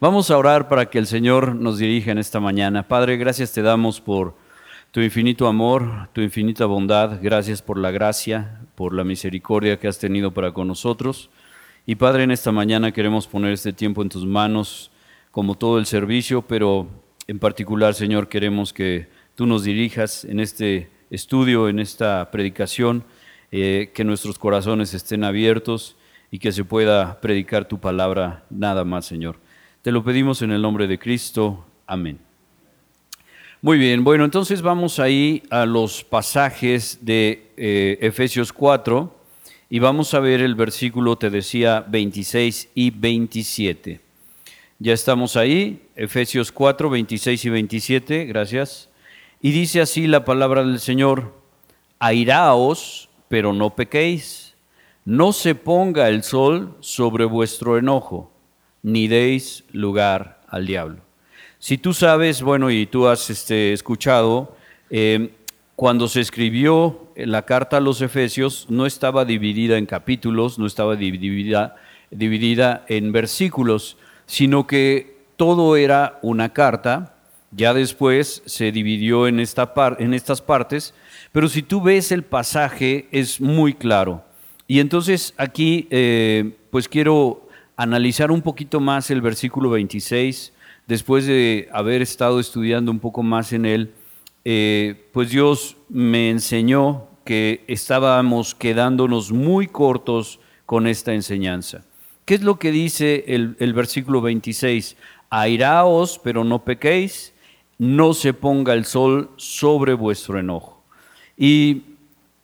Vamos a orar para que el Señor nos dirija en esta mañana. Padre, gracias te damos por tu infinito amor, tu infinita bondad. Gracias por la gracia, por la misericordia que has tenido para con nosotros. Y Padre, en esta mañana queremos poner este tiempo en tus manos, como todo el servicio, pero en particular, Señor, queremos que tú nos dirijas en este estudio, en esta predicación, eh, que nuestros corazones estén abiertos y que se pueda predicar tu palabra nada más, Señor. Te lo pedimos en el nombre de Cristo. Amén. Muy bien, bueno, entonces vamos ahí a los pasajes de eh, Efesios 4 y vamos a ver el versículo, te decía, 26 y 27. Ya estamos ahí, Efesios 4, 26 y 27, gracias. Y dice así la palabra del Señor, airaos, pero no pequéis no se ponga el sol sobre vuestro enojo, ni deis lugar al diablo. Si tú sabes, bueno, y tú has este, escuchado, eh, cuando se escribió la carta a los Efesios, no estaba dividida en capítulos, no estaba dividida, dividida en versículos, sino que todo era una carta. Ya después se dividió en, esta en estas partes, pero si tú ves el pasaje es muy claro. Y entonces aquí, eh, pues quiero analizar un poquito más el versículo 26, después de haber estado estudiando un poco más en él, eh, pues Dios me enseñó que estábamos quedándonos muy cortos con esta enseñanza. ¿Qué es lo que dice el, el versículo 26? Airaos, pero no pequéis, no se ponga el sol sobre vuestro enojo. Y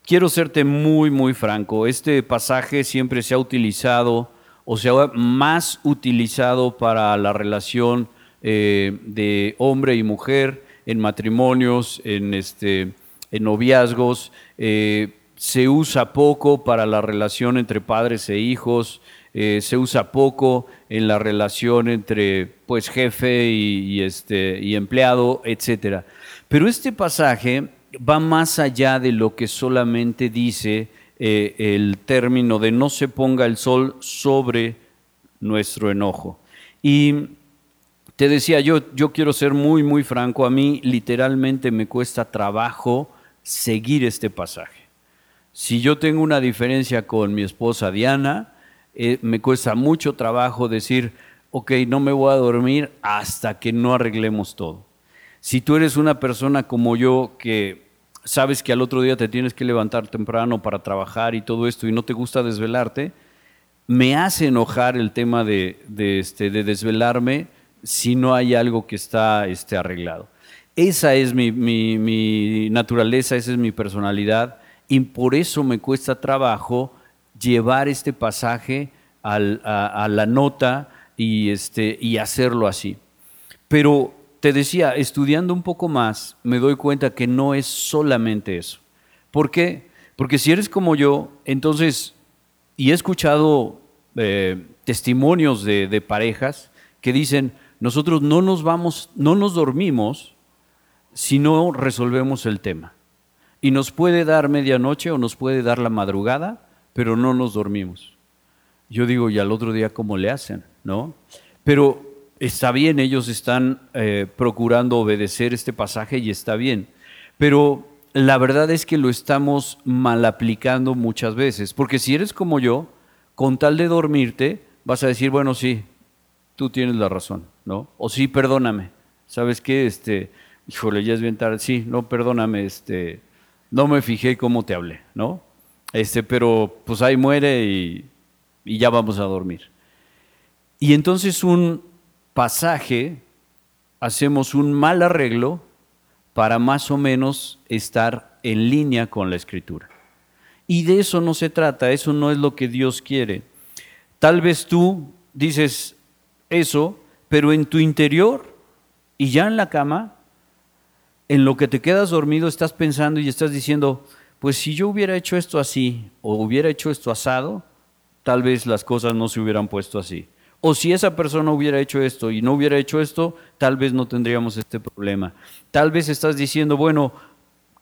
quiero serte muy, muy franco. Este pasaje siempre se ha utilizado o se ha más utilizado para la relación eh, de hombre y mujer en matrimonios, en, este, en noviazgos. Eh, se usa poco para la relación entre padres e hijos. Eh, se usa poco en la relación entre pues jefe y, este, y empleado, etc. Pero este pasaje va más allá de lo que solamente dice eh, el término de no se ponga el sol sobre nuestro enojo. Y te decía, yo, yo quiero ser muy, muy franco, a mí literalmente me cuesta trabajo seguir este pasaje. Si yo tengo una diferencia con mi esposa Diana, eh, me cuesta mucho trabajo decir, ok, no me voy a dormir hasta que no arreglemos todo. Si tú eres una persona como yo que sabes que al otro día te tienes que levantar temprano para trabajar y todo esto y no te gusta desvelarte, me hace enojar el tema de, este, de desvelarme si no hay algo que está este, arreglado. Esa es mi, naturaleza, esa es mi personalidad y por eso me cuesta trabajo llevar este pasaje a, a, la nota y, este, y hacerlo así. Pero te decía, estudiando un poco más, me doy cuenta que no es solamente eso. ¿Por qué? Porque si eres como yo, entonces, y he escuchado eh, testimonios de, parejas que dicen, nosotros no nos vamos, no nos dormimos si no resolvemos el tema. Y nos puede dar medianoche o nos puede dar la madrugada, pero no nos dormimos. Yo digo, ¿y al otro día cómo le hacen? ¿No? Pero está bien, ellos están eh, procurando obedecer este pasaje y está bien, pero la verdad es que lo estamos mal aplicando muchas veces, porque si eres como yo, con tal de dormirte, vas a decir, bueno, sí, tú tienes la razón, ¿no? O sí, perdóname, ¿sabes qué? Este, híjole, ya es bien tarde, sí, no, perdóname, este, no me fijé cómo te hablé, ¿no? Este, pero pues ahí muere y, y ya vamos a dormir. Y entonces un, pasaje hacemos un mal arreglo para más o menos estar en línea con la escritura. Y de eso no se trata, eso no es lo que Dios quiere. Tal vez tú dices eso, pero en tu interior y ya en la cama, en lo que te quedas dormido, estás pensando y estás diciendo, pues si yo hubiera hecho esto así o hubiera hecho esto asado, tal vez las cosas no se hubieran puesto así. O si esa persona hubiera hecho esto y no hubiera hecho esto, tal vez no tendríamos este problema. Tal vez estás diciendo, bueno,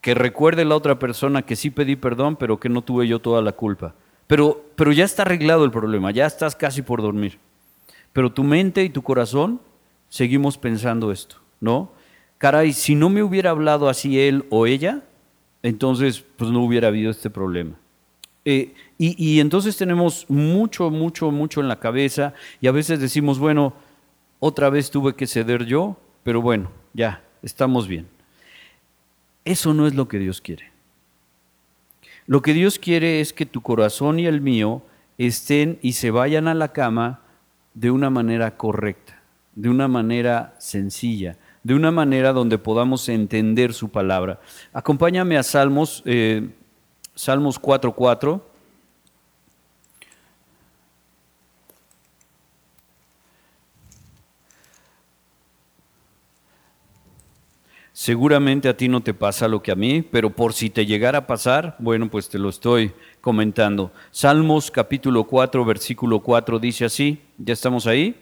que recuerde la otra persona que sí pedí perdón, pero que no tuve yo toda la culpa. Pero, pero ya está arreglado el problema, ya estás casi por dormir. pero tu mente y tu corazón seguimos pensando esto, ¿no? Caray, si no me hubiera hablado así él o ella, entonces pues no hubiera habido este problema. Eh, y, entonces tenemos mucho, mucho, mucho en la cabeza y a veces decimos, bueno, otra vez tuve que ceder yo, pero bueno, ya, estamos bien. Eso no es lo que Dios quiere. Lo que Dios quiere es que tu corazón y el mío estén y se vayan a la cama de una manera correcta, de una manera sencilla, de una manera donde podamos entender su palabra. Acompáñame a Salmos, eh, Salmos 4.4. Seguramente a ti no te pasa lo que a mí, pero por si te llegara a pasar, bueno, pues te lo estoy comentando. Salmos capítulo 4, versículo 4 dice así, ¿ya estamos ahí?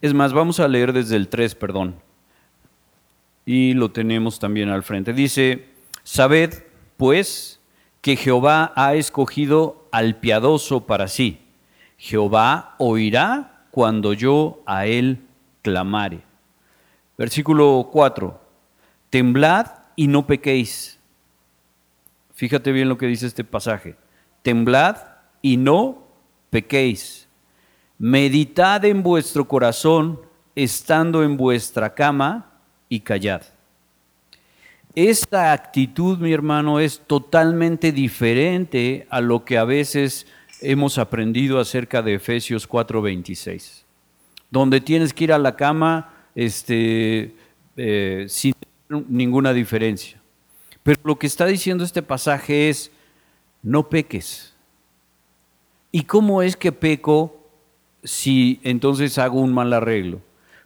Es más, vamos a leer desde el 3, perdón. Y lo tenemos también al frente. Dice, sabed pues que Jehová ha escogido al piadoso para sí. Jehová oirá cuando yo a él clamare. Versículo 4. Temblad y no pequéis. Fíjate bien lo que dice este pasaje. Temblad y no pequéis. Meditad en vuestro corazón estando en vuestra cama y callad. Esta actitud, mi hermano, es totalmente diferente a lo que a veces hemos aprendido acerca de Efesios 4:26, donde tienes que ir a la cama este, eh, sin ninguna diferencia. Pero lo que está diciendo este pasaje es, no peques. ¿Y cómo es que peco si entonces hago un mal arreglo?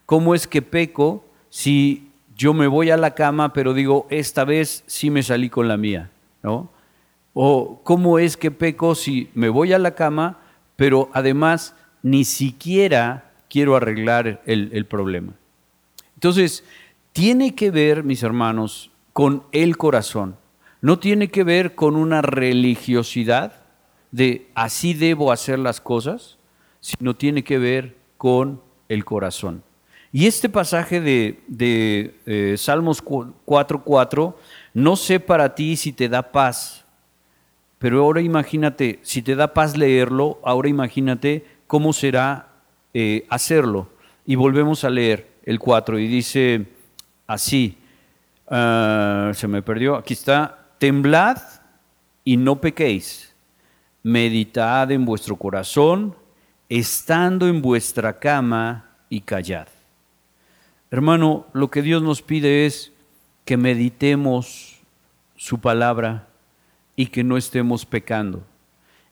¿Cómo es que peco si yo me voy a la cama pero digo, esta vez sí me salí con la mía? ¿no? ¿O cómo es que peco si me voy a la cama pero además ni siquiera quiero arreglar el, el problema? Entonces, tiene que ver, mis hermanos, con el corazón. No tiene que ver con una religiosidad de así debo hacer las cosas, sino tiene que ver con el corazón. Y este pasaje de, de eh, Salmos 4.4, no sé para ti si te da paz, pero ahora imagínate, si te da paz leerlo, ahora imagínate cómo será eh, hacerlo. Y volvemos a leer el 4 y dice así, ah, se me perdió, aquí está, temblad y no pequéis, meditad en vuestro corazón, estando en vuestra cama y callad. Hermano, lo que Dios nos pide es que meditemos su palabra y que no estemos pecando.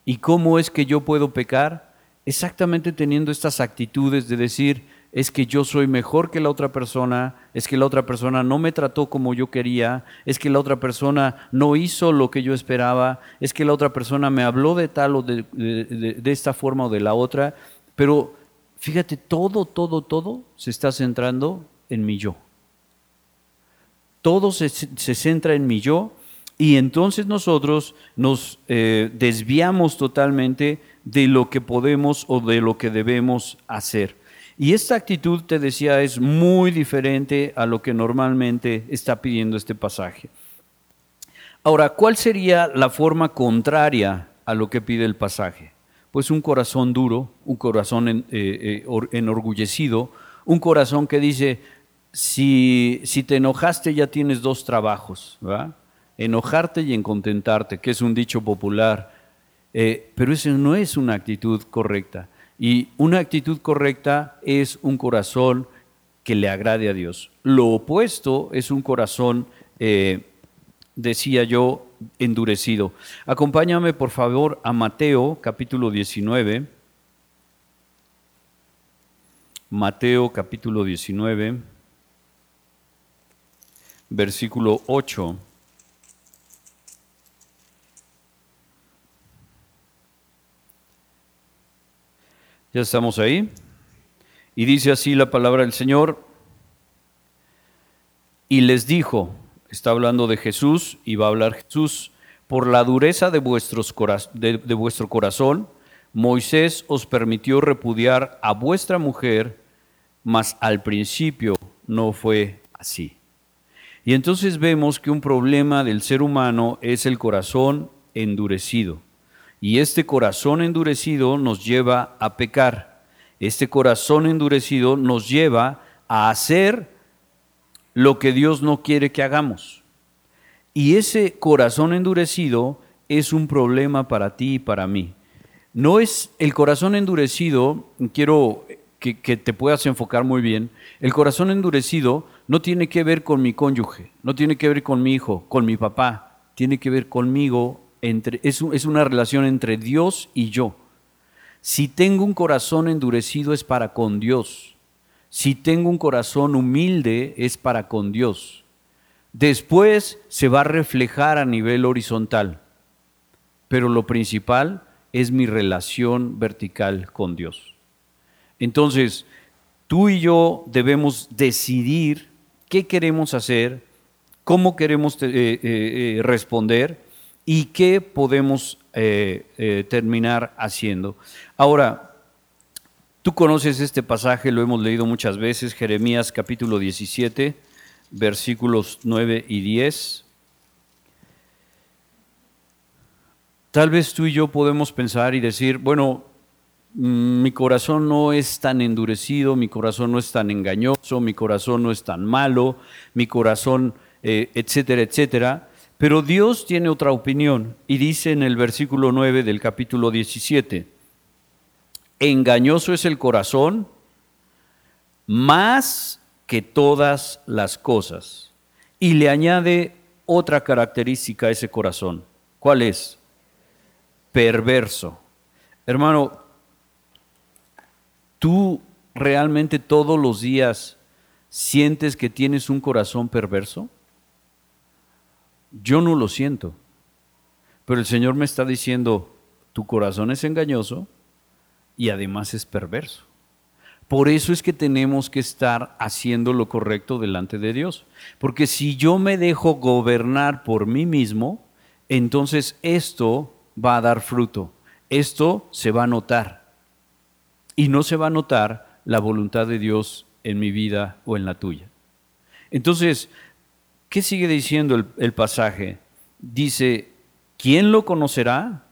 ¿Y cómo es que yo puedo pecar? Exactamente teniendo estas actitudes de decir, es que yo soy mejor que la otra persona, es que la otra persona no me trató como yo quería, es que la otra persona no hizo lo que yo esperaba, es que la otra persona me habló de tal o de, esta forma o de la otra, pero fíjate, todo, todo, todo se está centrando en mi yo. Todo se, centra en mi yo y entonces nosotros nos eh, desviamos totalmente de lo que podemos o de lo que debemos hacer. Y esta actitud, te decía, es muy diferente a lo que normalmente está pidiendo este pasaje. Ahora, ¿cuál sería la forma contraria a lo que pide el pasaje? Pues un corazón duro, un corazón eh, eh, enorgullecido, un corazón que dice, si, si te enojaste ya tienes dos trabajos, enojarte y en contentarte, que es un dicho popular, eh, pero eso no es una actitud correcta. Y una actitud correcta es un corazón que le agrade a Dios. Lo opuesto es un corazón, eh, decía yo, endurecido. Acompáñame por favor a Mateo capítulo 19. Mateo capítulo 19, versículo 8. Ya estamos ahí. Y dice así la palabra del Señor. Y les dijo, está hablando de Jesús y va a hablar Jesús, por la dureza de, vuestros, de, de vuestro corazón, Moisés os permitió repudiar a vuestra mujer, mas al principio no fue así. Y entonces vemos que un problema del ser humano es el corazón endurecido. Y este corazón endurecido nos lleva a pecar. Este corazón endurecido nos lleva a hacer lo que Dios no quiere que hagamos. Y ese corazón endurecido es un problema para ti y para mí. No es el corazón endurecido, quiero que, te puedas enfocar muy bien, el corazón endurecido no tiene que ver con mi cónyuge, no tiene que ver con mi hijo, con mi papá, tiene que ver conmigo, entre, es, es una relación entre Dios y yo. Si tengo un corazón endurecido es para con Dios. Si tengo un corazón humilde es para con Dios. Después se va a reflejar a nivel horizontal, pero lo principal es mi relación vertical con Dios. Entonces, tú y yo debemos decidir qué queremos hacer, cómo queremos eh, eh, eh, responder y qué podemos terminar haciendo. Ahora, tú conoces este pasaje, lo hemos leído muchas veces, Jeremías capítulo 17, versículos 9 y 10. Tal vez tú y yo podemos pensar y decir, bueno, mm, mi corazón no es tan endurecido, mi corazón no es tan engañoso, mi corazón no es tan malo, mi corazón, eh, etcétera, etcétera. Pero Dios tiene otra opinión y dice en el versículo 9 del capítulo 17, engañoso es el corazón más que todas las cosas. Y le añade otra característica a ese corazón. ¿Cuál es? perverso. Hermano, ¿tú realmente todos los días sientes que tienes un corazón perverso? Yo no lo siento, pero el Señor me está diciendo, tu corazón es engañoso y además es perverso. Por eso es que tenemos que estar haciendo lo correcto delante de Dios. Porque si yo me dejo gobernar por mí mismo, entonces esto va a dar fruto. Esto se va a notar. Y no se va a notar la voluntad de Dios en mi vida o en la tuya. Entonces, ¿qué sigue diciendo el, pasaje? Dice, ¿quién lo conocerá?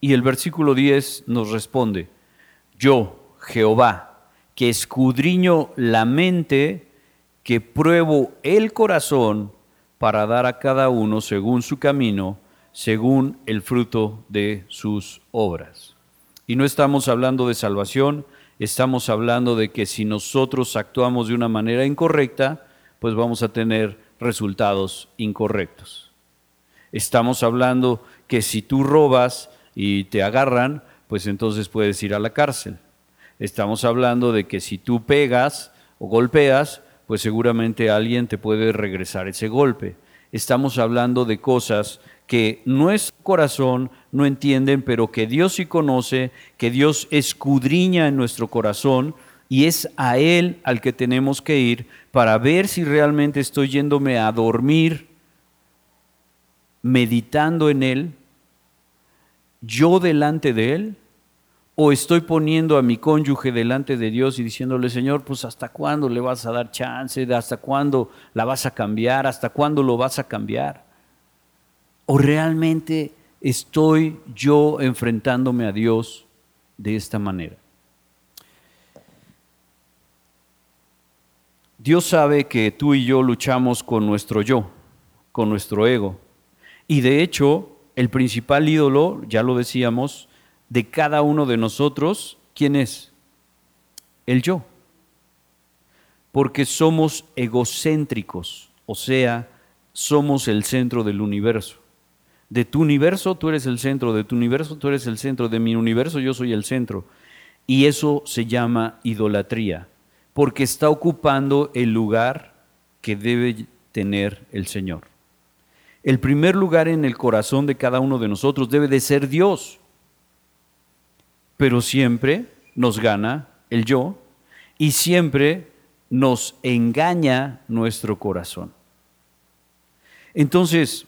Y el versículo 10 nos responde, yo, Jehová, que escudriño la mente, que pruebo el corazón para dar a cada uno según su camino según el fruto de sus obras. Y no estamos hablando de salvación, estamos hablando de que si nosotros actuamos de una manera incorrecta, pues vamos a tener resultados incorrectos. Estamos hablando que si tú robas y te agarran, pues entonces puedes ir a la cárcel. Estamos hablando de que si tú pegas o golpeas, pues seguramente alguien te puede regresar ese golpe. Estamos hablando de cosas que nuestro corazón no entienden, pero que Dios sí conoce, que Dios escudriña en nuestro corazón y es a Él al que tenemos que ir para ver si realmente estoy yéndome a dormir meditando en Él, yo delante de Él, o estoy poniendo a mi cónyuge delante de Dios y diciéndole, Señor, pues hasta cuándo le vas a dar chance, hasta cuándo la vas a cambiar, hasta cuándo lo vas a cambiar. ¿O realmente estoy yo enfrentándome a Dios de esta manera? Dios sabe que tú y yo luchamos con nuestro yo, con nuestro ego. Y de hecho, el principal ídolo, ya lo decíamos, de cada uno de nosotros, ¿quién es? El yo. Porque somos egocéntricos, o sea, somos el centro del universo de tu universo, tú eres el centro, de tu universo, tú eres el centro, de mi universo, yo soy el centro. Y eso se llama idolatría, porque está ocupando el lugar que debe tener el Señor. El primer lugar en el corazón de cada uno de nosotros debe de ser Dios, pero siempre nos gana el yo y siempre nos engaña nuestro corazón. Entonces,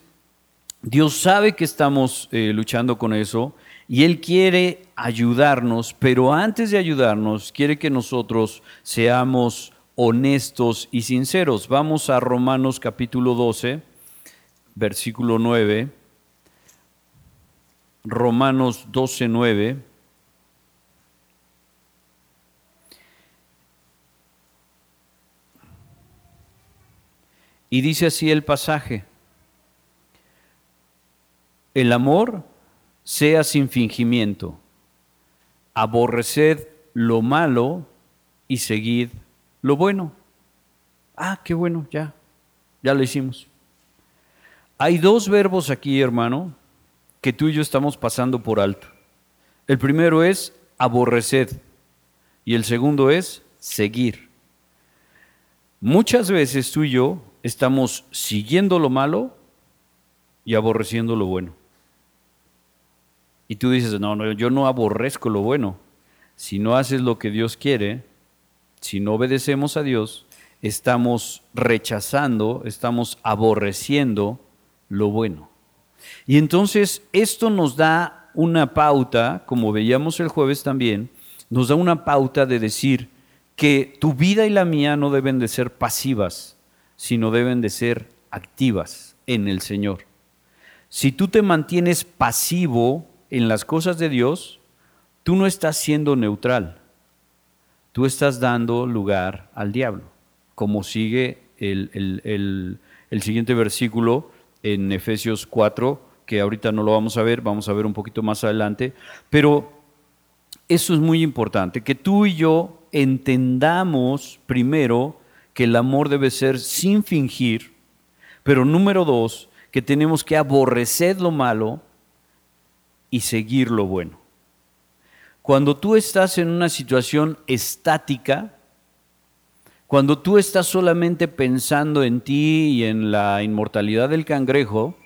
Dios sabe que estamos eh, luchando con eso Y Él quiere ayudarnos, pero antes de ayudarnos, quiere que nosotros seamos honestos y sinceros. Vamos a Romanos capítulo 12, versículo 9. Romanos 12, 9. Y dice así el pasaje, el amor sea sin fingimiento, aborreced lo malo y seguid lo bueno. Ah, qué bueno, ya, ya lo hicimos. Hay dos verbos aquí, hermano, que tú y yo estamos pasando por alto. El primero es aborreced y el segundo es seguir. Muchas veces tú y yo estamos siguiendo lo malo y aborreciendo lo bueno. Y tú dices, no, no, yo no aborrezco lo bueno. Si no haces lo que Dios quiere, si no obedecemos a Dios, estamos rechazando, estamos aborreciendo lo bueno. Y entonces esto nos da una pauta, como veíamos el jueves también, nos da una pauta de decir que tu vida y la mía no deben de ser pasivas, sino deben de ser activas en el Señor. Si tú te mantienes pasivo en las cosas de Dios, tú no estás siendo neutral, tú estás dando lugar al diablo, como sigue el, siguiente versículo en Efesios 4, que ahorita no lo vamos a ver, vamos a ver un poquito más adelante, pero eso es muy importante, que tú y yo entendamos primero que el amor debe ser sin fingir, pero número dos, que tenemos que aborrecer lo malo y seguir lo bueno. Cuando tú estás en una situación estática, cuando tú estás solamente pensando en ti y en la inmortalidad del cangrejo,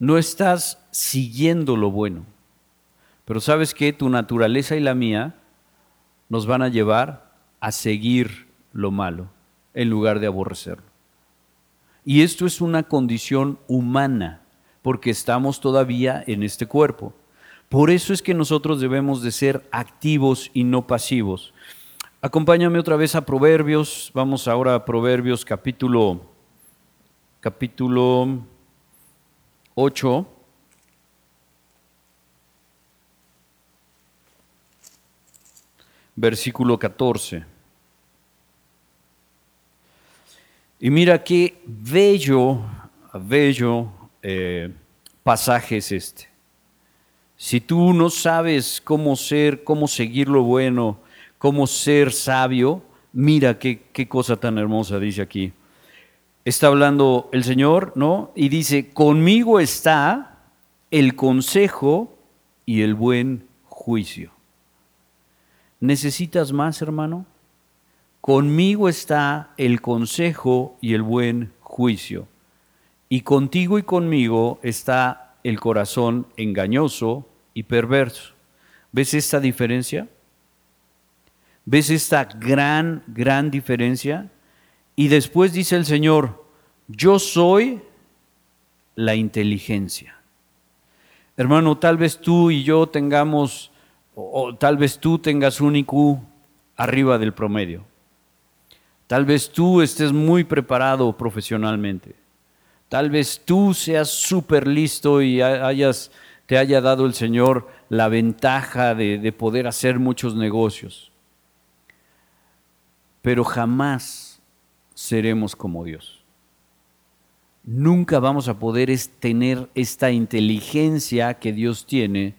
no estás siguiendo lo bueno. Pero sabes que tu naturaleza y la mía nos van a llevar a seguir lo malo en lugar de aborrecerlo. Y esto es una condición humana porque estamos todavía en este cuerpo. Por eso es que nosotros debemos de ser activos y no pasivos. Acompáñame otra vez a Proverbios. Vamos ahora a Proverbios capítulo capítulo 8. Versículo 14. Y mira qué bello, bello eh, pasaje es este. Si tú no sabes cómo ser, cómo seguir lo bueno, cómo ser sabio, mira qué, qué cosa tan hermosa dice aquí. Está hablando el Señor, ¿no? Y dice, conmigo está el consejo y el buen juicio. ¿Necesitas más, hermano? Conmigo está el consejo y el buen juicio y contigo y conmigo está el corazón engañoso y perverso. ¿Ves esta diferencia? ¿Ves esta gran, gran diferencia? Y después dice el Señor, yo soy la inteligencia. Hermano, tal vez tú y yo tengamos, o, tal vez tú tengas un IQ arriba del promedio. Tal vez tú estés muy preparado profesionalmente. Tal vez tú seas súper listo y te haya dado el Señor la ventaja de, de poder hacer muchos negocios. Pero jamás seremos como Dios. Nunca vamos a poder tener esta inteligencia que Dios tiene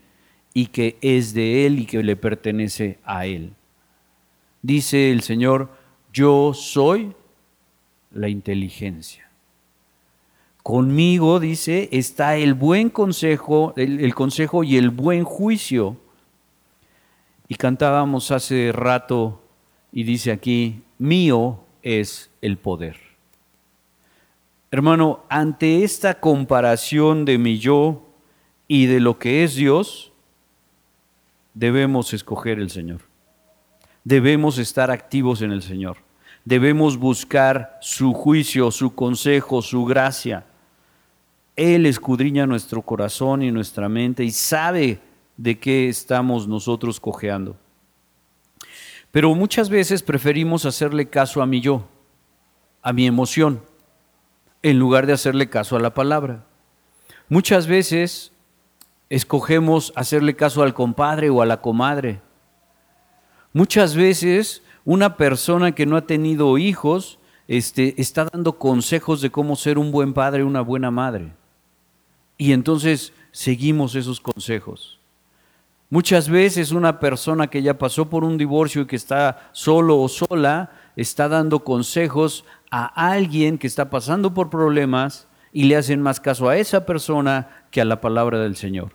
y que es de Él y que le pertenece a Él. Dice el Señor, yo soy la inteligencia. Conmigo, dice, está el buen consejo, el, consejo y el buen juicio. Y cantábamos hace rato y dice aquí, mío es el poder. Hermano, ante esta comparación de mi yo y de lo que es Dios, debemos escoger el Señor. Debemos estar activos en el Señor. Debemos buscar su juicio, su consejo, su gracia. Él escudriña nuestro corazón y nuestra mente y sabe de qué estamos nosotros cojeando. Pero muchas veces preferimos hacerle caso a mi yo, a mi emoción, en lugar de hacerle caso a la palabra. Muchas veces escogemos hacerle caso al compadre o a la comadre. Muchas veces una persona que no ha tenido hijos este, está dando consejos de cómo ser un buen padre, una buena madre. Y entonces seguimos esos consejos. Muchas veces una persona que ya pasó por un divorcio y que está solo o sola está dando consejos a alguien que está pasando por problemas y le hacen más caso a esa persona que a la palabra del Señor.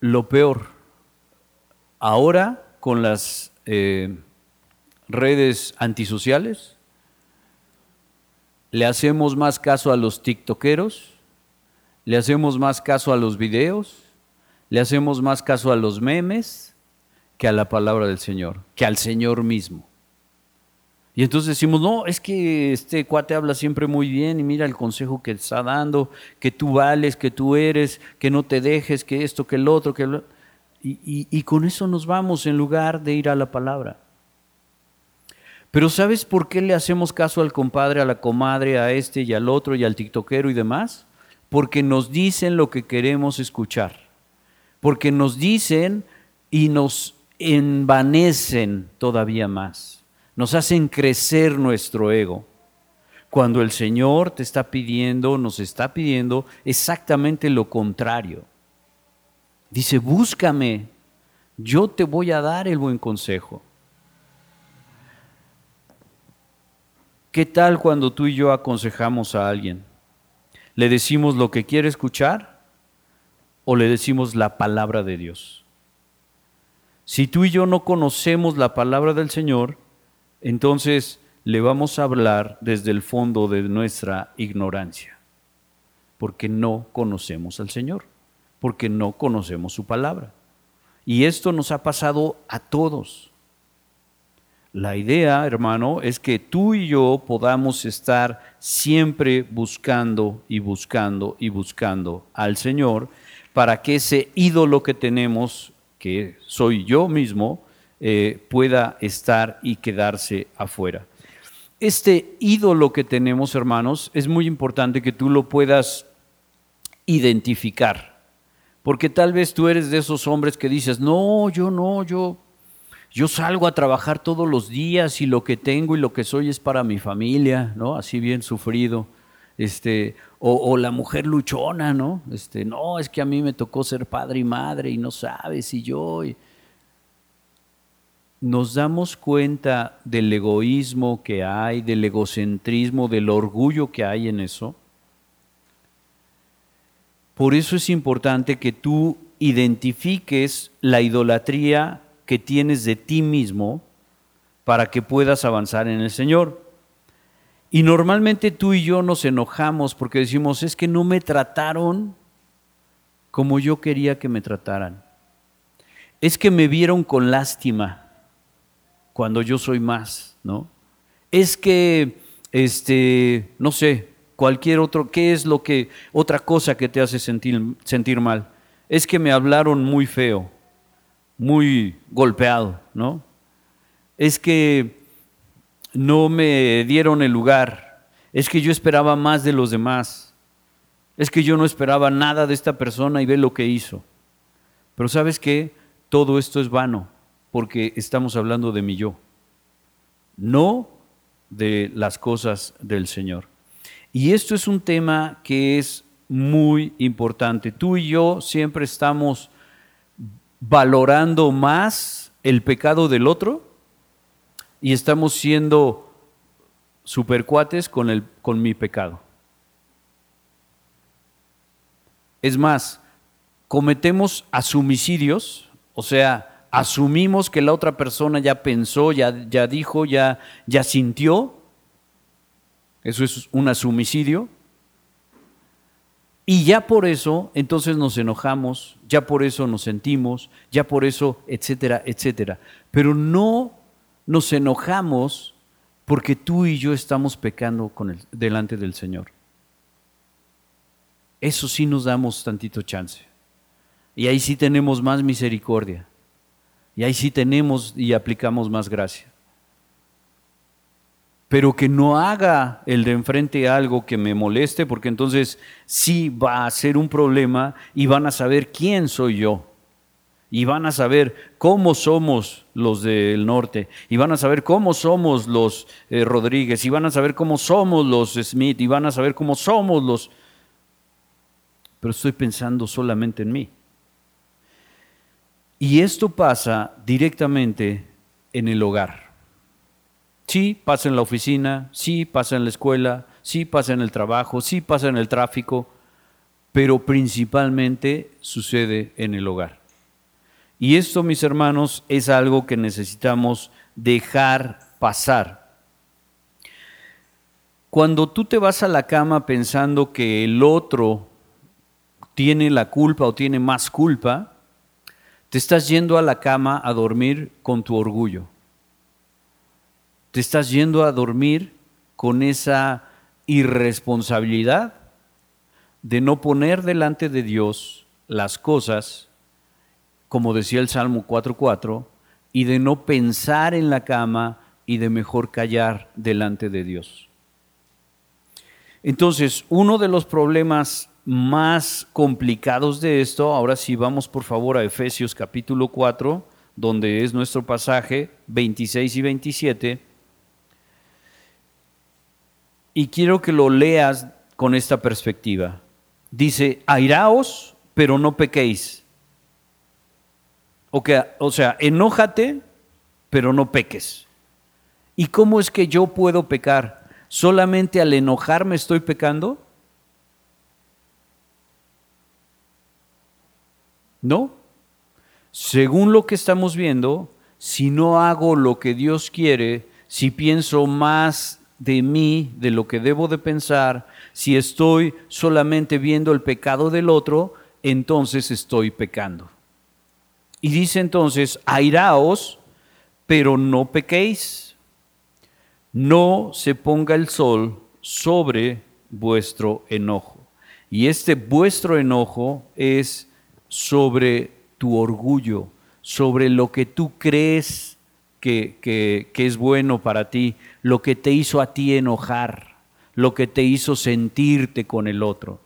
Lo peor, ahora con las eh, redes antisociales, le hacemos más caso a los tiktokeros, le hacemos más caso a los videos, le hacemos más caso a los memes que a la palabra del Señor, que al Señor mismo. Y entonces decimos, no, es que este cuate habla siempre muy bien y mira el consejo que está dando, que tú vales, que tú eres, que no te dejes, que esto, que el otro, que... Y, y con eso nos vamos en lugar de ir a la palabra. Pero ¿sabes por qué le hacemos caso al compadre, a la comadre, a este y al otro y al tiktokero y demás? Porque nos dicen lo que queremos escuchar. Porque nos dicen y nos envanecen todavía más. Nos hacen crecer nuestro ego. Cuando el Señor te está pidiendo, nos está pidiendo exactamente lo contrario. Dice, búscame, yo te voy a dar el buen consejo. ¿Qué tal cuando tú y yo aconsejamos a alguien? ¿Le decimos lo que quiere escuchar o le decimos la palabra de Dios? Si tú y yo no conocemos la palabra del Señor, entonces le vamos a hablar desde el fondo de nuestra ignorancia, porque no conocemos al Señor, porque no conocemos su palabra. Y esto nos ha pasado a todos. La idea, hermano, es que tú y yo podamos estar siempre buscando y buscando y buscando al Señor para que ese ídolo que tenemos, que soy yo mismo, eh, pueda estar y quedarse afuera. Este ídolo que tenemos, hermanos, es muy importante que tú lo puedas identificar. Porque tal vez tú eres de esos hombres que dices, no, yo no, yo yo salgo a trabajar todos los días y lo que tengo y lo que soy es para mi familia, ¿no? Así bien sufrido. Este, o, la mujer luchona, ¿no? Este, no, es que a mí me tocó ser padre y madre y no sabes, y yo. Nos damos cuenta del egoísmo que hay, del egocentrismo, del orgullo que hay en eso. Por eso es importante que tú identifiques la idolatría que tienes de ti mismo para que puedas avanzar en el Señor. Y normalmente tú y yo nos enojamos porque decimos, es que no me trataron como yo quería que me trataran. Es que me vieron con lástima cuando yo soy más, ¿no? Es que, este, no sé, cualquier otro, ¿qué es lo que, otra cosa que te hace sentir, sentir mal? Es que me hablaron muy feo muy golpeado, ¿no? Es que no me dieron el lugar, es que yo esperaba más de los demás, es que yo no esperaba nada de esta persona y ve lo que hizo. Pero sabes qué, todo esto es vano, porque estamos hablando de mi yo, no de las cosas del Señor. Y esto es un tema que es muy importante. Tú y yo siempre estamos valorando más el pecado del otro y estamos siendo supercuates con, el, con mi pecado. Es más, cometemos asumicidios, o sea, asumimos que la otra persona ya pensó, ya, ya dijo, ya, ya sintió. Eso es un asumicidio. Y ya por eso, entonces nos enojamos, ya por eso nos sentimos, ya por eso, etcétera, etcétera. Pero no nos enojamos porque tú y yo estamos pecando con el, delante del Señor. eso sí nos damos tantito chance. Y ahí sí tenemos más misericordia. Y ahí sí tenemos y aplicamos más gracia. Pero que no haga el de enfrente algo que me moleste, porque entonces sí va a ser un problema y van a saber quién soy yo. Y van a saber cómo somos los del norte. Y van a saber cómo somos los eh, Rodríguez. Y van a saber cómo somos los Smith. Y van a saber cómo somos los... Pero estoy pensando solamente en mí. Y esto pasa directamente en el hogar. Sí, pasa en la oficina, sí, pasa en la escuela, sí, pasa en el trabajo, sí, pasa en el tráfico, pero principalmente sucede en el hogar. Y esto, mis hermanos, es algo que necesitamos dejar pasar. Cuando tú te vas a la cama pensando que el otro tiene la culpa o tiene más culpa, te estás yendo a la cama a dormir con tu orgullo. Te estás yendo a dormir con esa irresponsabilidad de no poner delante de Dios las cosas, como decía el Salmo 4.4, y de no pensar en la cama y de mejor callar delante de Dios. Entonces, uno de los problemas más complicados de esto, ahora sí vamos por favor a Efesios capítulo 4, donde es nuestro pasaje 26 y 27. Y quiero que lo leas con esta perspectiva. Dice, airaos, pero no pequéis. O, sea, enójate, pero no peques. ¿Y cómo es que yo puedo pecar? ¿Solamente al enojarme estoy pecando? No. Según lo que estamos viendo, si no hago lo que Dios quiere, si pienso más de mí, de lo que debo de pensar, si estoy solamente viendo el pecado del otro, entonces estoy pecando. Y dice entonces, airaos, pero no pequéis. No se ponga el sol sobre vuestro enojo. Y este vuestro enojo es sobre tu orgullo, sobre lo que tú crees que, que, es bueno para ti, lo que te hizo a ti enojar, lo que te hizo sentirte con el otro.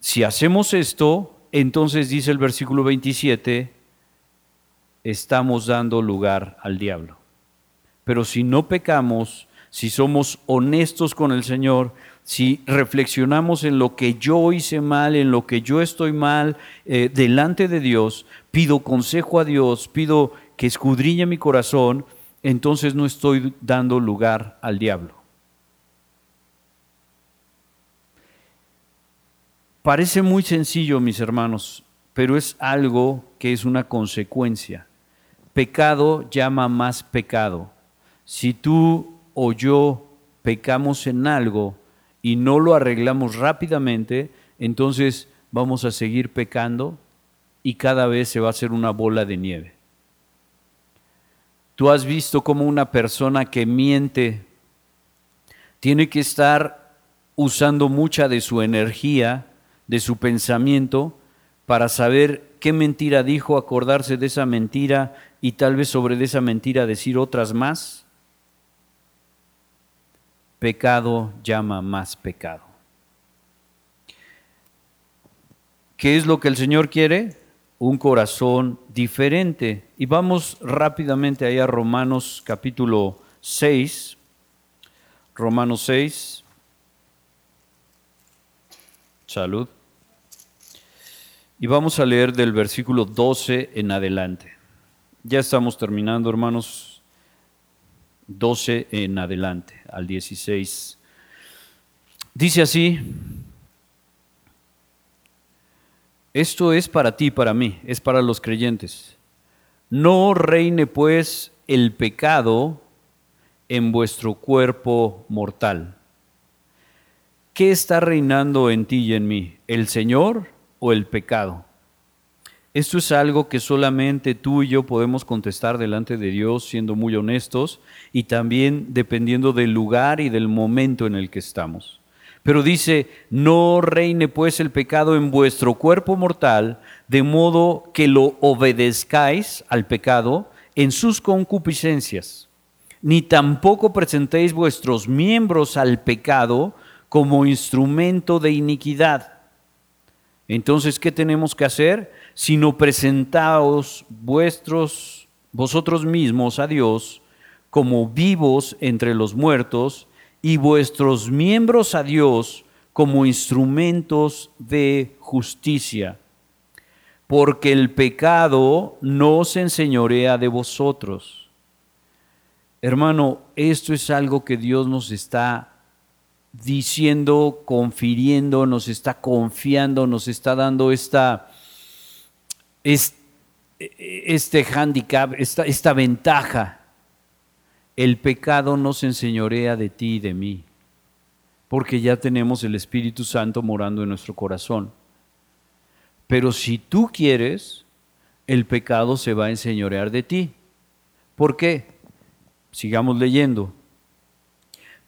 Si hacemos esto, entonces dice el versículo 27, estamos dando lugar al diablo. Pero si no pecamos, si somos honestos con el Señor, si reflexionamos en lo que yo hice mal, en lo que yo estoy mal eh, delante de Dios, pido consejo a Dios, pido que escudriñe mi corazón, entonces no estoy dando lugar al diablo. Parece muy sencillo, mis hermanos, pero es algo que es una consecuencia. Pecado llama más pecado. Si tú o yo pecamos en algo, y no lo arreglamos rápidamente, entonces vamos a seguir pecando y cada vez se va a hacer una bola de nieve. Tú has visto cómo una persona que miente tiene que estar usando mucha de su energía, de su pensamiento, para saber qué mentira dijo, acordarse de esa mentira y tal vez sobre esa mentira decir otras más pecado llama más pecado. ¿Qué es lo que el Señor quiere? Un corazón diferente. Y vamos rápidamente ahí a Romanos capítulo 6. Romanos 6. Salud. Y vamos a leer del versículo 12 en adelante. Ya estamos terminando, hermanos. 12 en adelante, al 16. Dice así, esto es para ti, para mí, es para los creyentes. No reine pues el pecado en vuestro cuerpo mortal. ¿Qué está reinando en ti y en mí? ¿El Señor o el pecado? Esto es algo que solamente tú y yo podemos contestar delante de Dios siendo muy honestos y también dependiendo del lugar y del momento en el que estamos. Pero dice, no reine pues el pecado en vuestro cuerpo mortal, de modo que lo obedezcáis al pecado en sus concupiscencias, ni tampoco presentéis vuestros miembros al pecado como instrumento de iniquidad. Entonces, ¿qué tenemos que hacer? Sino presentaos vuestros, vosotros mismos a Dios como vivos entre los muertos y vuestros miembros a Dios como instrumentos de justicia. Porque el pecado no se enseñorea de vosotros. Hermano, esto es algo que Dios nos está diciendo, confiriendo, nos está confiando, nos está dando esta, este, handicap, esta, esta ventaja. El pecado no se enseñorea de ti y de mí, porque ya tenemos el Espíritu Santo morando en nuestro corazón. Pero si tú quieres, el pecado se va a enseñorear de ti. ¿Por qué? Sigamos leyendo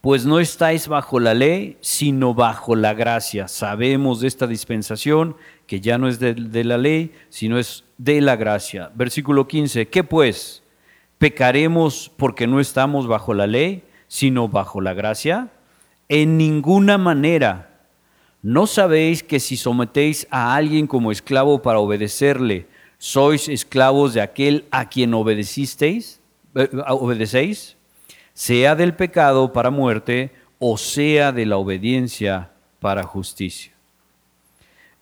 pues no estáis bajo la ley, sino bajo la gracia. Sabemos de esta dispensación que ya no es de, la ley, sino es de la gracia. Versículo 15, ¿qué pues? ¿Pecaremos porque no estamos bajo la ley, sino bajo la gracia? En ninguna manera. ¿No sabéis que si sometéis a alguien como esclavo para obedecerle, sois esclavos de aquel a quien obedecisteis? Eh, ¿Obedecéis? sea del pecado para muerte o sea de la obediencia para justicia.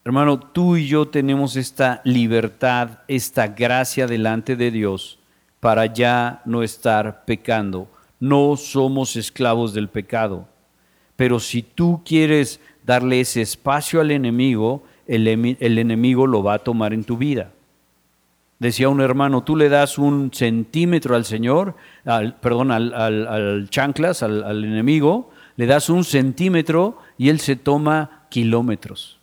Hermano, tú y yo tenemos esta libertad, esta gracia delante de Dios para ya no estar pecando. No somos esclavos del pecado. Pero si tú quieres darle ese espacio al enemigo, el, enemigo lo va a tomar en tu vida. Decía un hermano, tú le das un centímetro al Señor, al, perdón, al, chanclas, al, al enemigo, le das un centímetro y él se toma kilómetros.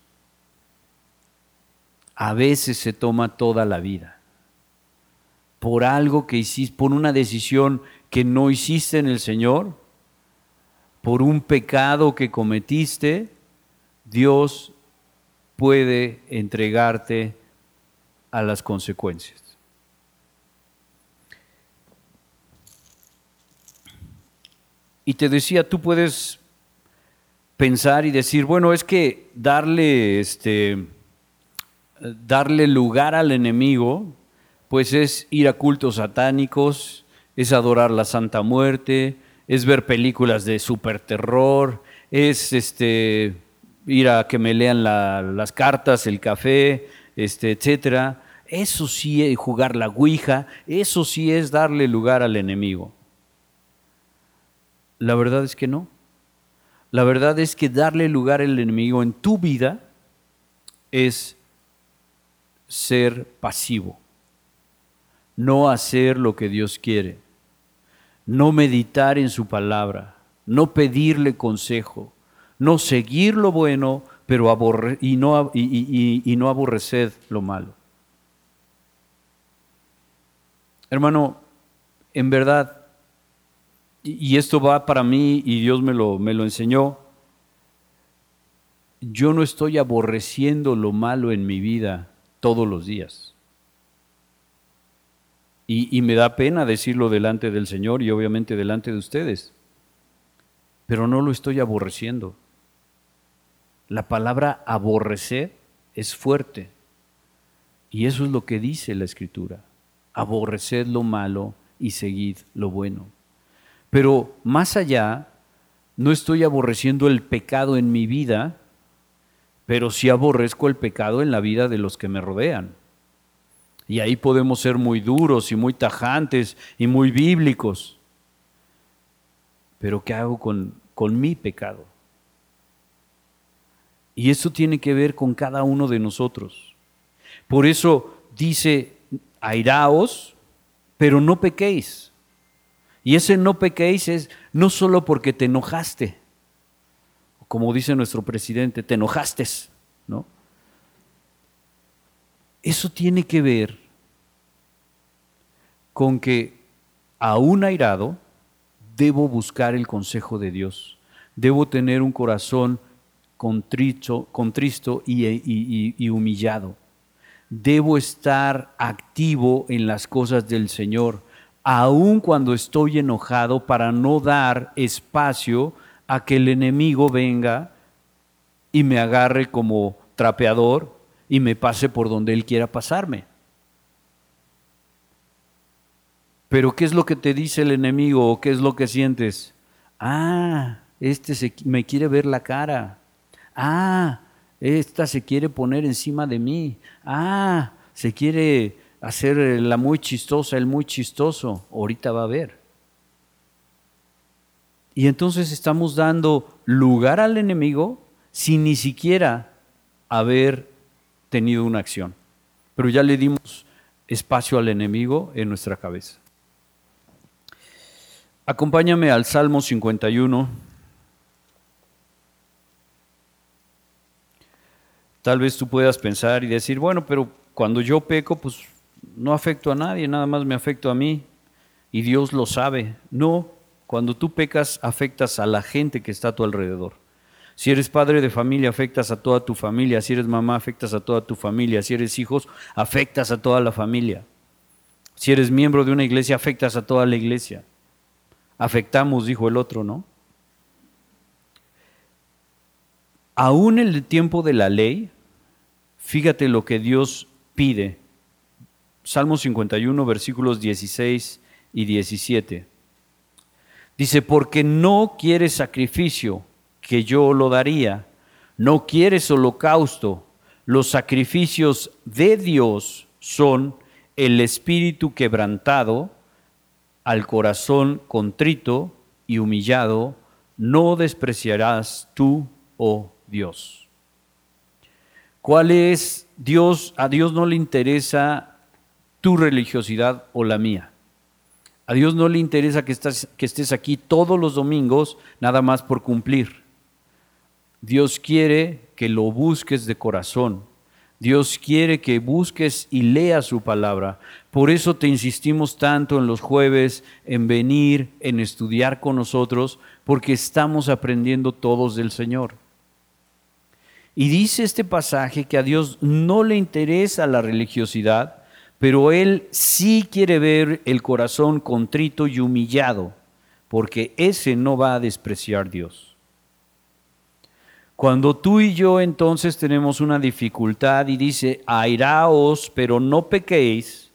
A veces se toma toda la vida. Por algo que hiciste, por una decisión que no hiciste en el Señor, por un pecado que cometiste, Dios puede entregarte a las consecuencias. Y te decía, tú puedes pensar y decir, bueno, es que darle, este, darle lugar al enemigo, pues es ir a cultos satánicos, es adorar la Santa Muerte, es ver películas de super terror, es este, ir a que me lean las cartas, el café, este, etcétera. Eso sí es jugar la Ouija, eso sí es darle lugar al enemigo. La verdad es que no. La verdad es que darle lugar al enemigo en tu vida es ser pasivo, no hacer lo que Dios quiere, no meditar en su palabra, no pedirle consejo, no seguir lo bueno, pero y, no, y, no aborrecer lo malo. Hermano, en verdad, y esto va para mí y Dios me lo, me lo enseñó, yo no estoy aborreciendo lo malo en mi vida todos los días. Y, me da pena decirlo delante del Señor y obviamente delante de ustedes, pero no lo estoy aborreciendo. La palabra aborrecer es fuerte. Y eso es lo que dice la Escritura. Aborreced lo malo y seguid lo bueno. Pero más allá, no estoy aborreciendo el pecado en mi vida, pero sí aborrezco el pecado en la vida de los que me rodean. Y ahí podemos ser muy duros y muy tajantes y muy bíblicos. Pero ¿qué hago con, con mi pecado? Y eso tiene que ver con cada uno de nosotros. Por eso dice, airaos, pero no pequéis. Y ese no pequéis es no solo porque te enojaste, como dice nuestro presidente, te enojaste, ¿no? Eso tiene que ver con que aún airado debo buscar el consejo de Dios, debo tener un corazón contrito, contristo y, y humillado. Debo estar activo en las cosas del Señor, aun cuando estoy enojado, para no dar espacio a que el enemigo venga y me agarre como trapeador y me pase por donde él quiera pasarme. Pero ¿qué es lo que te dice el enemigo o qué es lo que sientes? Ah, este se, me quiere ver la cara. Ah, esta se quiere poner encima de mí. Ah, se quiere hacer la muy chistosa, el muy chistoso. Ahorita va a ver. Y entonces estamos dando lugar al enemigo sin ni siquiera haber tenido una acción. Pero ya le dimos espacio al enemigo en nuestra cabeza. Acompáñame al Salmo 51. Tal vez tú puedas pensar y decir, bueno, pero cuando yo peco, pues no afecto a nadie, nada más me afecto a mí. Y Dios lo sabe. No, cuando tú pecas, afectas a la gente que está a tu alrededor. Si eres padre de familia, afectas a toda tu familia. Si eres mamá, afectas a toda tu familia. Si eres hijos, afectas a toda la familia. Si eres miembro de una iglesia, afectas a toda la iglesia afectamos, dijo el otro, ¿no? Aún en el tiempo de la ley, fíjate lo que Dios pide. Salmo 51, versículos 16 y 17. Dice, porque no quieres sacrificio, que yo lo daría. No quieres holocausto. Los sacrificios de Dios son el espíritu quebrantado al corazón contrito y humillado, no despreciarás tú, oh Dios. ¿Cuál es Dios? A Dios no le interesa tu religiosidad o la mía. A Dios no le interesa que, que estés aquí todos los domingos nada más por cumplir. Dios quiere que lo busques de corazón, Dios quiere que busques y leas su palabra. Por eso te insistimos tanto en los jueves, en venir, en estudiar con nosotros, porque estamos aprendiendo todos del Señor. Y dice este pasaje que a Dios no le interesa la religiosidad, pero Él sí quiere ver el corazón contrito y humillado, porque ese no va a despreciar Dios. Cuando tú y yo entonces tenemos una dificultad y dice, airaos, pero no pequéis,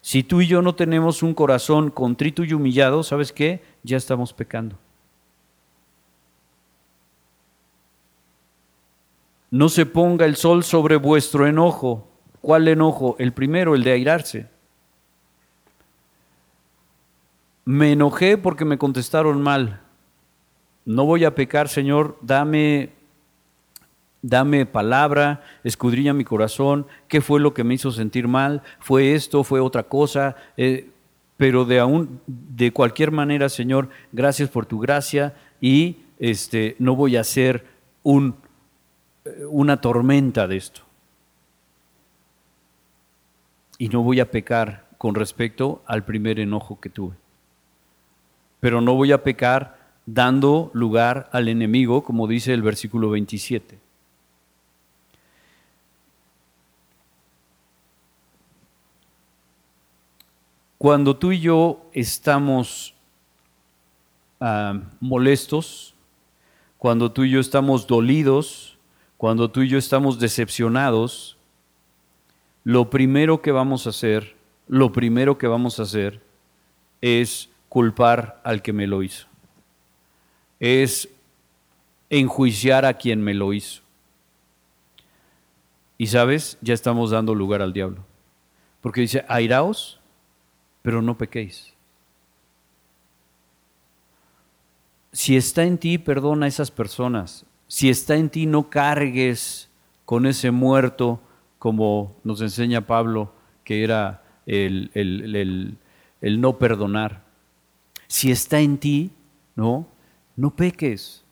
si tú y yo no tenemos un corazón contrito y humillado, ¿sabes qué? Ya estamos pecando. No se ponga el sol sobre vuestro enojo. ¿Cuál enojo? El primero, el de airarse. Me enojé porque me contestaron mal. No voy a pecar, Señor, dame dame palabra, escudriña mi corazón, qué fue lo que me hizo sentir mal, fue esto, fue otra cosa, eh, pero de aún, de cualquier manera, Señor, gracias por tu gracia y este, no voy a ser un, eh, una tormenta de esto. Y no voy a pecar con respecto al primer enojo que tuve. Pero no voy a pecar dando lugar al enemigo, como dice el versículo 27. Cuando tú y yo estamos ah, molestos, cuando tú y yo estamos dolidos, cuando tú y yo estamos decepcionados, lo primero que vamos a hacer, lo primero que vamos a hacer es culpar al que me lo hizo. Es enjuiciar a quien me lo hizo. Y sabes, ya estamos dando lugar al diablo. Porque dice, airaos pero no pequéis. Si está en ti, perdona a esas personas. Si está en ti, no cargues con ese muerto, como nos enseña Pablo, que era el, el no perdonar. Si está en ti, no, no peques.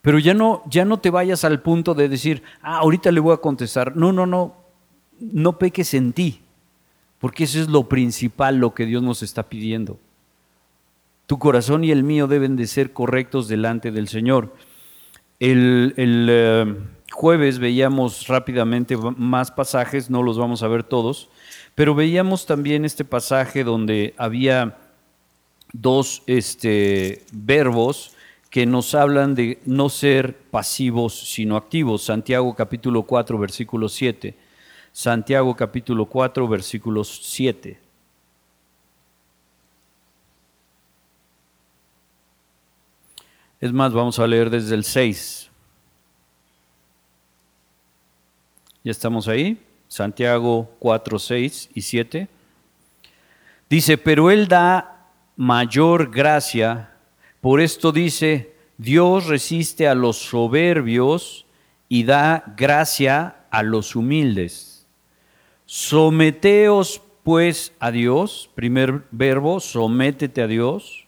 Pero ya no, ya no te vayas al punto de decir, ah, ahorita le voy a contestar. No, no, no, no peques en ti. Porque eso es lo principal, lo que Dios nos está pidiendo. Tu corazón y el mío deben de ser correctos delante del Señor. El, eh, jueves veíamos rápidamente más pasajes, no los vamos a ver todos, pero veíamos también este pasaje donde había dos este, verbos que nos hablan de no ser pasivos, sino activos. Santiago capítulo 4, versículo 7. Santiago capítulo 4, versículo 7. Es más, vamos a leer desde el 6. ¿Ya estamos ahí? Santiago 4, 6 y 7. Dice, pero Él da mayor gracia por esto dice, Dios resiste a los soberbios y da gracia a los humildes. Someteos pues a Dios, primer verbo, sométete a Dios.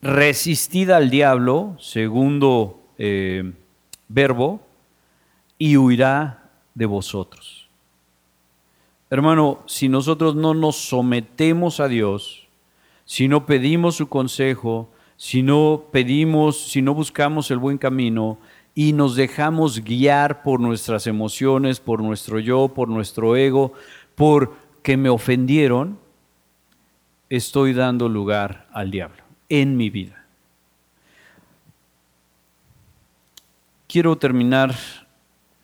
Resistid al diablo, segundo eh, verbo, y huirá de vosotros. Hermano, si nosotros no nos sometemos a Dios, si no pedimos su consejo, si no pedimos, si no buscamos el buen camino y nos dejamos guiar por nuestras emociones, por nuestro yo, por nuestro ego, por que me ofendieron, estoy dando lugar al diablo en mi vida. Quiero terminar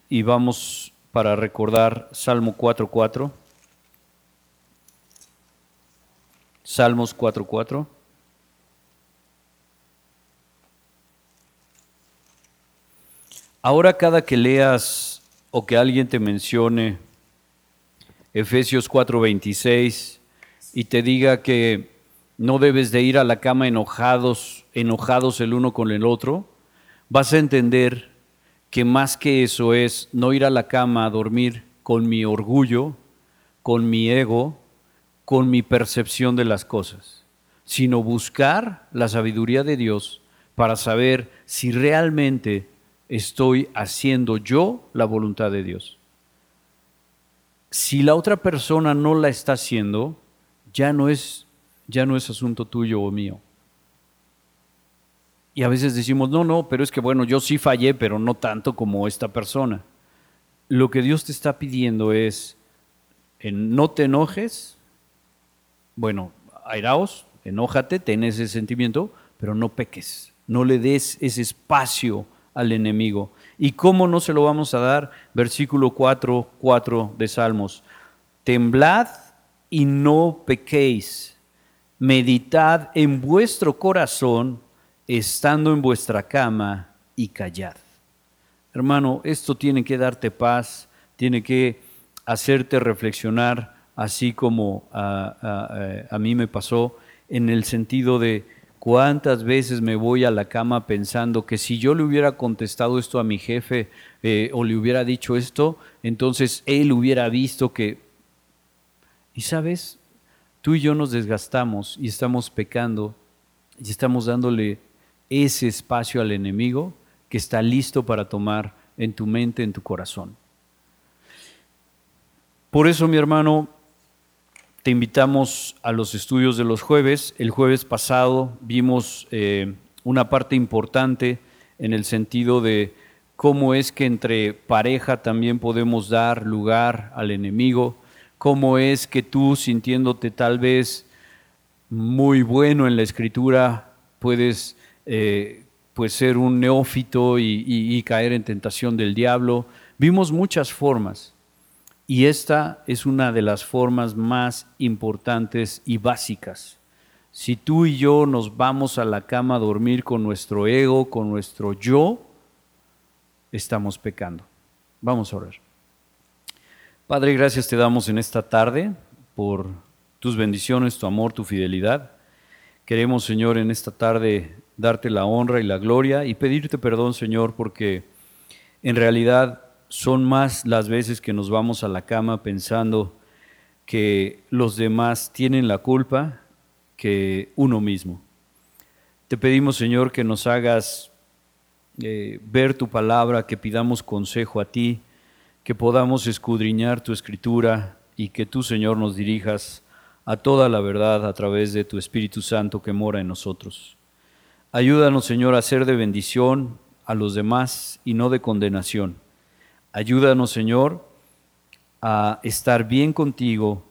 y vamos para recordar Salmo 4.4. Salmos 4.4. Ahora cada que leas o que alguien te mencione Efesios 4:26 y te diga que no debes de ir a la cama enojados, enojados el uno con el otro, vas a entender que más que eso es no ir a la cama a dormir con mi orgullo, con mi ego, con mi percepción de las cosas, sino buscar la sabiduría de Dios para saber si realmente estoy haciendo yo la voluntad de Dios. Si la otra persona no la está haciendo, ya no es ya no es asunto tuyo o mío. Y a veces decimos, "No, no, pero es que bueno, yo sí fallé, pero no tanto como esta persona." Lo que Dios te está pidiendo es no te enojes. Bueno, airaos, enójate, ten ese sentimiento, pero no peques. No le des ese espacio al enemigo. ¿Y cómo no se lo vamos a dar? Versículo 4, 4 de Salmos. Temblad y no pequéis. Meditad en vuestro corazón, estando en vuestra cama, y callad. Hermano, esto tiene que darte paz, tiene que hacerte reflexionar, así como a, a mí me pasó, en el sentido de ¿Cuántas veces me voy a la cama pensando que si yo le hubiera contestado esto a mi jefe eh, o le hubiera dicho esto, entonces él hubiera visto que... Y sabes, tú y yo nos desgastamos y estamos pecando y estamos dándole ese espacio al enemigo que está listo para tomar en tu mente, en tu corazón. Por eso, mi hermano, te invitamos a los estudios de los jueves. El jueves pasado vimos eh, una parte importante en el sentido de cómo es que entre pareja también podemos dar lugar al enemigo, cómo es que tú sintiéndote tal vez muy bueno en la escritura puedes eh, pues ser un neófito y caer en tentación del diablo. Vimos muchas formas. Y esta es una de las formas más importantes y básicas. Si tú y yo nos vamos a la cama a dormir con nuestro ego, con nuestro yo, estamos pecando. Vamos a orar. Padre, gracias te damos en esta tarde por tus bendiciones, tu amor, tu fidelidad. Queremos, Señor, en esta tarde darte la honra y la gloria y pedirte perdón, Señor, porque en realidad son más las veces que nos vamos a la cama pensando que los demás tienen la culpa que uno mismo. Te pedimos, Señor, que nos hagas eh, ver tu palabra, que pidamos consejo a ti, que podamos escudriñar tu escritura y que tú, Señor, nos dirijas a toda la verdad a través de tu Espíritu Santo que mora en nosotros. Ayúdanos, Señor, a ser de bendición a los demás y no de condenación. Ayúdanos, Señor, a estar bien contigo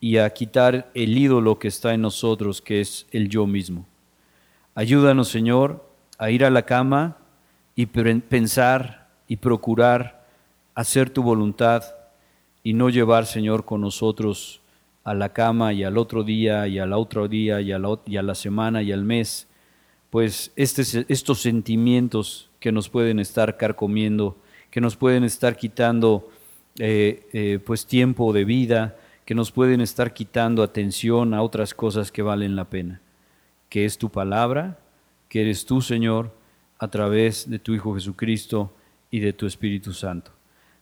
y a quitar el ídolo que está en nosotros, que es el yo mismo. Ayúdanos, Señor, a ir a la cama y pensar y procurar hacer tu voluntad y no llevar, Señor, con nosotros a la cama y al otro día y al otro día y a la, semana y al mes, pues este, estos sentimientos que nos pueden estar carcomiendo, que nos pueden estar quitando eh, eh, pues tiempo de vida, que nos pueden estar quitando atención a otras cosas que valen la pena que es tu palabra, que eres tú, Señor, a través de tu Hijo Jesucristo y de tu Espíritu Santo.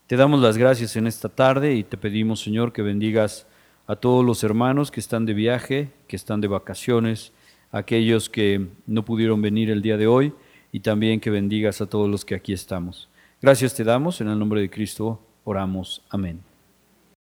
Te damos las gracias en esta tarde y te pedimos, Señor, que bendigas a todos los hermanos que están de viaje, que están de vacaciones, aquellos que no pudieron venir el día de hoy y también que bendigas a todos los que aquí estamos. Gracias te damos, en el nombre de Cristo oramos. Amén.